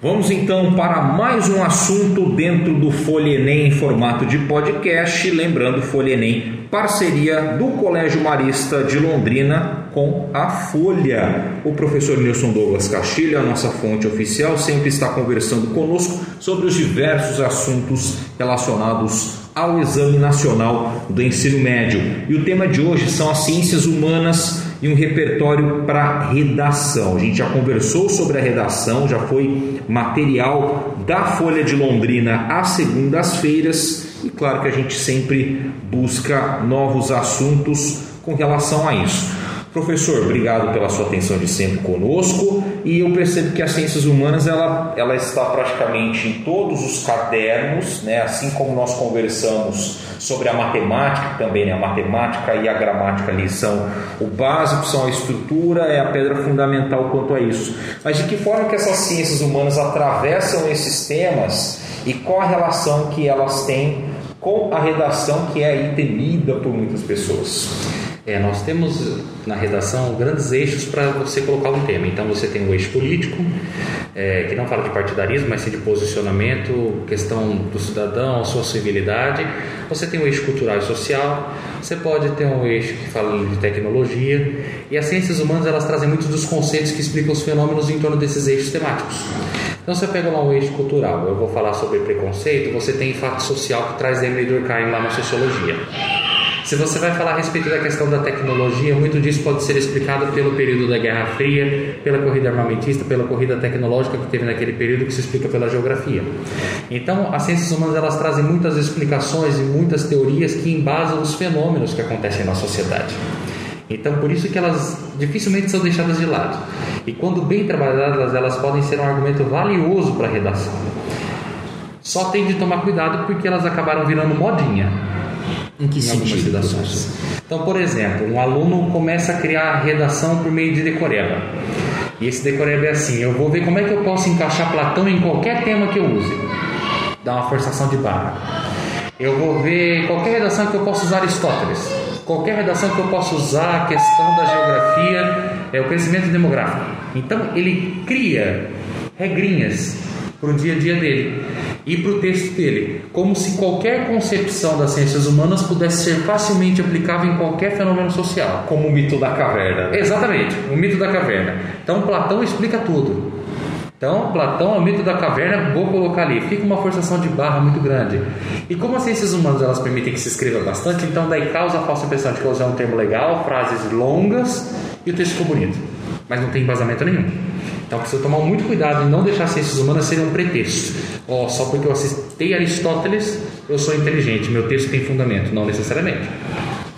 Vamos então para mais um assunto dentro do Folha Enem em formato de podcast. Lembrando, Folha Enem, parceria do Colégio Marista de Londrina com a Folha. O professor Nilson Douglas Castilho, a nossa fonte oficial, sempre está conversando conosco sobre os diversos assuntos relacionados ao Exame Nacional do Ensino Médio. E o tema de hoje são as ciências humanas e um repertório para redação. A gente já conversou sobre a redação, já foi material da Folha de Londrina às segundas-feiras e claro que a gente sempre busca novos assuntos com relação a isso. Professor, obrigado pela sua atenção de sempre conosco e eu percebo que as ciências humanas ela, ela está praticamente em todos os cadernos, né? assim como nós conversamos sobre a matemática também, né? a matemática e a gramática ali são o básico, são a estrutura, é a pedra fundamental quanto a isso. Mas de que forma que essas ciências humanas atravessam esses temas e qual a relação que elas têm com a redação que é aí temida por muitas pessoas? É, nós temos na redação grandes eixos para você colocar um tema. Então você tem o eixo político, é, que não fala de partidarismo, mas sim de posicionamento, questão do cidadão, sua civilidade. Você tem o eixo cultural e social. Você pode ter um eixo que fala de tecnologia. E as ciências humanas elas trazem muitos dos conceitos que explicam os fenômenos em torno desses eixos temáticos. Então você pega lá um eixo cultural. Eu vou falar sobre preconceito. Você tem fato social que traz Emily Durkheim lá na sociologia. Se você vai falar a respeito da questão da tecnologia, muito disso pode ser explicado pelo período da Guerra Fria, pela corrida armamentista, pela corrida tecnológica que teve naquele período, que se explica pela geografia. Então, as ciências humanas elas trazem muitas explicações e muitas teorias que embasam os fenômenos que acontecem na sociedade. Então, por isso que elas dificilmente são deixadas de lado. E quando bem trabalhadas, elas podem ser um argumento valioso para a redação. Só tem de tomar cuidado porque elas acabaram virando modinha. Em que em sentido? redações. Então, por exemplo, um aluno começa a criar redação por meio de decoreba. E esse decoreba é assim: eu vou ver como é que eu posso encaixar Platão em qualquer tema que eu use. Dá uma forçação de barra. Eu vou ver qualquer redação que eu possa usar Aristóteles. Qualquer redação que eu possa usar a questão da geografia, é o crescimento demográfico. Então, ele cria regrinhas para o dia a dia dele e para o texto dele, como se qualquer concepção das ciências humanas pudesse ser facilmente aplicável em qualquer fenômeno social. Como o mito da caverna. Exatamente, o mito da caverna. Então Platão explica tudo. Então, Platão é o mito da caverna, vou colocar ali. Fica uma forçação de barra muito grande. E como as ciências humanas elas permitem que se escreva bastante, então daí causa a falsa impressão de que usei um termo legal, frases longas e o texto ficou bonito. Mas não tem embasamento nenhum. Então precisa tomar muito cuidado em não deixar as ciências humanas serem um pretexto. Oh, só porque eu assisti Aristóteles, eu sou inteligente, meu texto tem fundamento. Não necessariamente.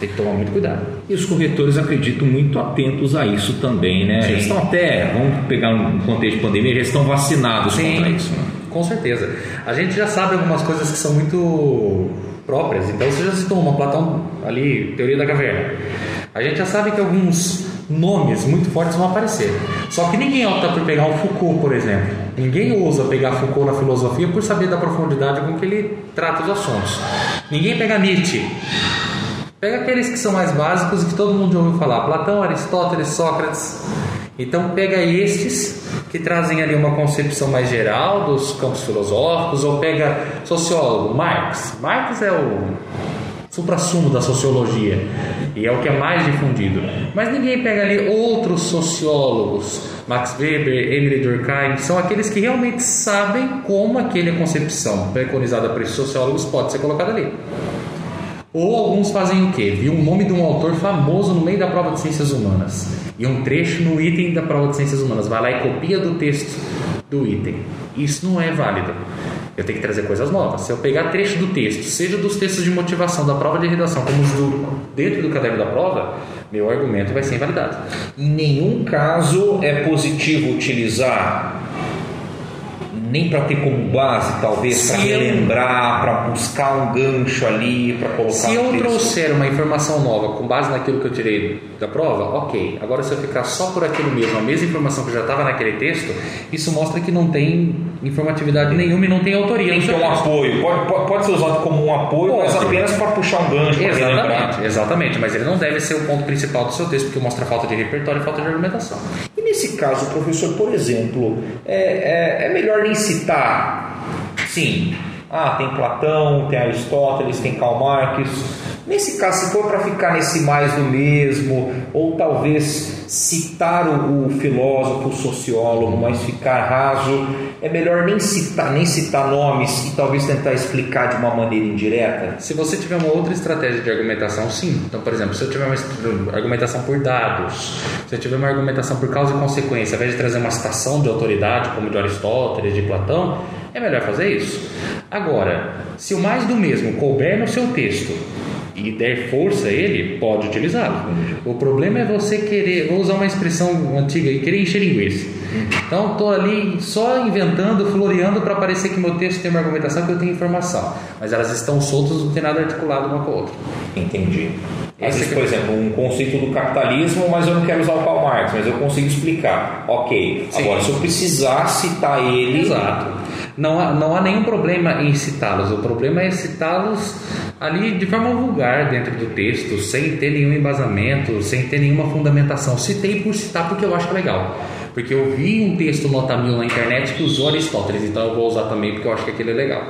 Tem que tomar muito cuidado. E os corretores acreditam muito atentos a isso também, né? Sim. Eles estão até, vamos pegar um contexto de pandemia, eles estão vacinados Sim, contra isso. Né? com certeza. A gente já sabe algumas coisas que são muito próprias. Então você já citou uma, Platão ali, teoria da caverna. A gente já sabe que alguns nomes muito fortes vão aparecer. Só que ninguém opta por pegar o Foucault, por exemplo. Ninguém ousa pegar Foucault na filosofia por saber da profundidade com que ele trata os assuntos. Ninguém pega Nietzsche. Pega aqueles que são mais básicos e que todo mundo já ouviu falar: Platão, Aristóteles, Sócrates. Então pega estes que trazem ali uma concepção mais geral dos campos filosóficos, ou pega sociólogo, Marx. Marx é o supra-sumo da sociologia e é o que é mais difundido. Mas ninguém pega ali outros sociólogos, Max Weber, Emily Durkheim, são aqueles que realmente sabem como aquela concepção preconizada por esses sociólogos pode ser colocada ali. Ou alguns fazem o quê? Viu o nome de um autor famoso no meio da prova de ciências humanas e um trecho no item da prova de ciências humanas. Vai lá e copia do texto do item. Isso não é válido. Eu tenho que trazer coisas novas. Se eu pegar trecho do texto, seja dos textos de motivação da prova de redação, como os do, dentro do caderno da prova, meu argumento vai ser invalidado. Em nenhum caso é positivo utilizar nem para ter como base, talvez, para relembrar, para buscar um gancho ali, para colocar Se eu trouxer uma informação nova com base naquilo que eu tirei da prova, ok. Agora, se eu ficar só por aquilo mesmo, a mesma informação que já estava naquele texto, isso mostra que não tem informatividade nenhuma e não tem autoria. Tem que ter um apoio. Pode, pode, ser usado como um apoio, mas Pode. apenas para puxar um gancho. Exatamente, exatamente, mas ele não deve ser o ponto principal do seu texto, porque mostra falta de repertório e falta de argumentação. Nesse caso, professor, por exemplo, é, é, é melhor nem citar, sim, ah, tem Platão, tem Aristóteles, tem Karl Marx. Nesse caso, se for para ficar nesse mais do mesmo, ou talvez citar o, o, filósofo, o sociólogo, mas ficar raso, é melhor nem citar, nem citar nomes e talvez tentar explicar de uma maneira indireta? Se você tiver uma outra estratégia de argumentação, sim. Então, por exemplo, se eu tiver uma argumentação por dados, se eu tiver uma argumentação por causa e consequência, ao invés de trazer uma citação de autoridade, como de Aristóteles, de Platão, é melhor fazer isso. Agora, se o mais do mesmo couber no seu texto e der força a ele, pode utilizá-lo. O problema é você querer, vou usar uma expressão antiga, querer encher linguiça. Então, estou ali só inventando, floreando para parecer que meu texto tem uma argumentação que eu tenho informação, mas elas estão soltas, não tem nada articulado uma com a outra. Entendi. Existe, por exemplo, um conceito do capitalismo, mas eu não quero usar o Karl Marx, mas eu consigo explicar. Ok. Sim. Agora, se eu precisar citar ele. Exato. Não há, não há nenhum problema em citá-los. O problema é citá-los ali de forma vulgar dentro do texto, sem ter nenhum embasamento, sem ter nenhuma fundamentação. Citei por citar porque eu acho legal. Porque eu vi um texto nota mil na internet que usou Aristóteles, então eu vou usar também porque eu acho que aquele é legal.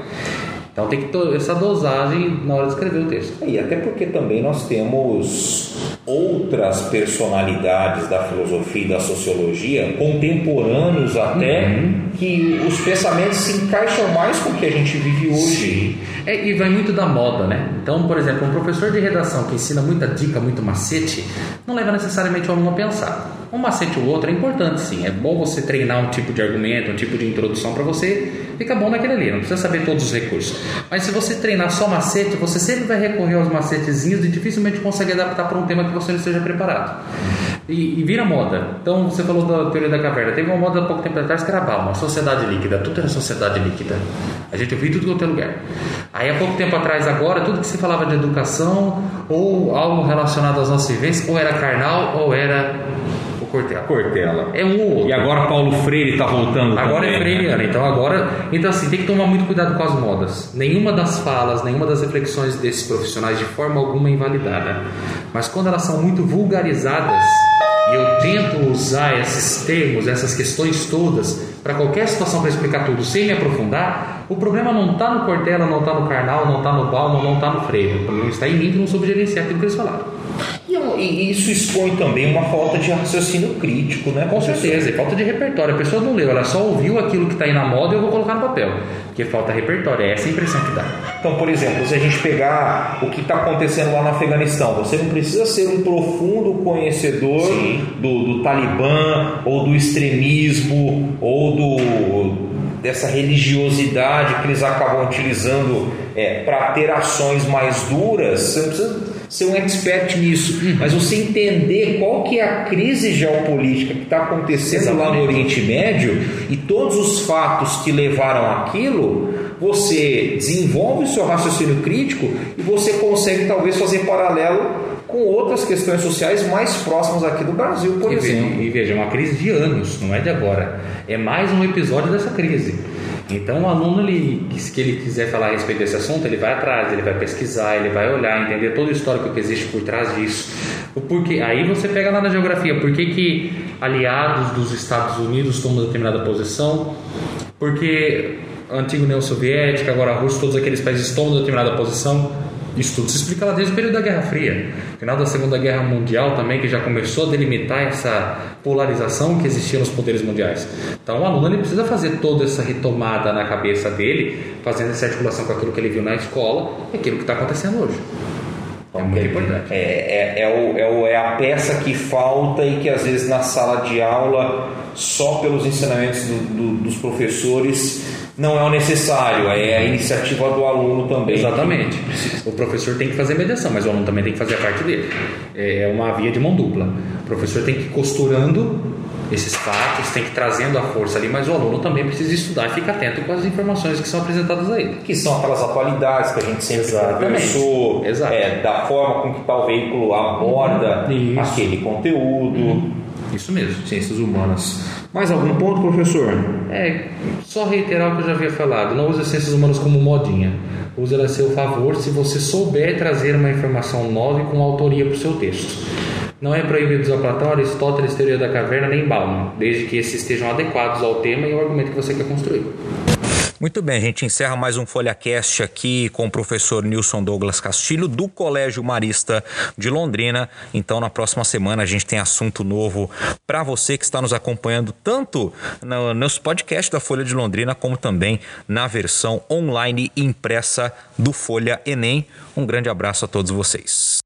Então tem que ter essa dosagem na hora de escrever o texto. E até porque também nós temos outras personalidades da filosofia e da sociologia, contemporâneos até, uhum. que os pensamentos se encaixam mais com o que a gente vive hoje. É, e vai muito da moda, né? Então, por exemplo, um professor de redação que ensina muita dica, muito macete, não leva necessariamente o aluno a pensar. Um macete ou outro é importante, sim. É bom você treinar um tipo de argumento, um tipo de introdução para você ficar bom naquele ali. Não precisa saber todos os recursos. Mas se você treinar só macete, você sempre vai recorrer aos macetezinhos e dificilmente consegue adaptar para um tema que você não esteja preparado. E, e, vira moda. Então você falou da teoria da caverna. Teve uma moda há pouco tempo atrás que era uma sociedade líquida. Tudo era sociedade líquida. A gente ouvia tudo quanto é lugar. Aí há pouco tempo atrás, agora, tudo que se falava de educação ou algo relacionado às nossas vivências, ou era carnal ou era Cortella. Cortella. É um ou outro. E agora Paulo Freire está voltando. Agora também, é freiriano. Né? Então agora. Então assim, tem que tomar muito cuidado com as modas. Nenhuma das falas, nenhuma das reflexões desses profissionais de forma alguma é invalidada. Mas quando elas são muito vulgarizadas, e eu tento usar esses termos, essas questões todas, para qualquer situação para explicar tudo sem me aprofundar, o problema não está no Cortella, não está no Karnal, não está no Bauman, não está no Freire. O problema está em mim que não soube gerenciar aquilo que eles falaram. E isso expõe também uma falta de raciocínio crítico, né? Com certeza, e falta de repertório. A pessoa não leu, ela só ouviu aquilo que está aí na moda e eu vou colocar no papel. Porque falta repertório, é essa a impressão que dá. Então, por exemplo, se a gente pegar o que está acontecendo lá no Afeganistão, você não precisa ser um profundo conhecedor do, do Talibã ou do extremismo ou do dessa religiosidade que eles acabam utilizando é, para ter ações mais duras. Você não precisa ser um expert nisso, mas você entender qual que é a crise geopolítica que está acontecendo Exatamente. lá no Oriente Médio e todos os fatos que levaram aquilo, você desenvolve o seu raciocínio crítico e você consegue talvez fazer paralelo com outras questões sociais mais próximas aqui do Brasil, por e exemplo. Veja, e veja, é uma crise de anos, não é de agora. É mais um episódio dessa crise. Então, o aluno, ele, se ele quiser falar a respeito desse assunto, ele vai atrás, ele vai pesquisar, ele vai olhar, entender todo o histórico que existe por trás disso. O porquê, aí você pega lá na geografia, por que, que aliados dos Estados Unidos tomam determinada posição, porque a antiga União Soviética, agora a Rússia, todos aqueles países tomam determinada posição, isso tudo se explica lá desde o período da Guerra Fria, final da Segunda Guerra Mundial também, que já começou a delimitar essa polarização que existia nos poderes mundiais. Então o aluno ele precisa fazer toda essa retomada na cabeça dele, fazendo essa articulação com aquilo que ele viu na escola e aquilo que está acontecendo hoje. É muito importante. É, é, é, o, é, o, é a peça que falta e que às vezes na sala de aula, só pelos ensinamentos do, do, dos professores, não é o necessário, é a iniciativa do aluno também. Exatamente. O professor tem que fazer mediação, mas o aluno também tem que fazer a parte dele. É, é uma via de mão dupla. O professor tem que ir costurando esses fatos, tem que ir trazendo a força ali, mas o aluno também precisa estudar e ficar atento com as informações que são apresentadas a ele. Que são aquelas atualidades que a gente sempre conversou, é, da forma com que tal veículo aborda Isso. aquele conteúdo. Uhum. Isso mesmo. Ciências humanas. Mais algum ponto, professor? É, só reiterar o que eu já havia falado. Não use as ciências humanas como modinha. Use ela a seu favor se você souber trazer uma informação nova e com autoria para o seu texto. Não é proibido usar Platão, Aristóteles, Teoria da Caverna, nem Bauman, desde que esses estejam adequados ao tema e ao argumento que você quer construir. Muito bem, a gente encerra mais um FolhaCast aqui com o professor Nilson Douglas Castilho, do Colégio Marista de Londrina. Então, na próxima semana, a gente tem assunto novo para você que está nos acompanhando, tanto no, nos podcasts da Folha de Londrina, como também na versão online impressa do Folha Enem. Um grande abraço a todos vocês.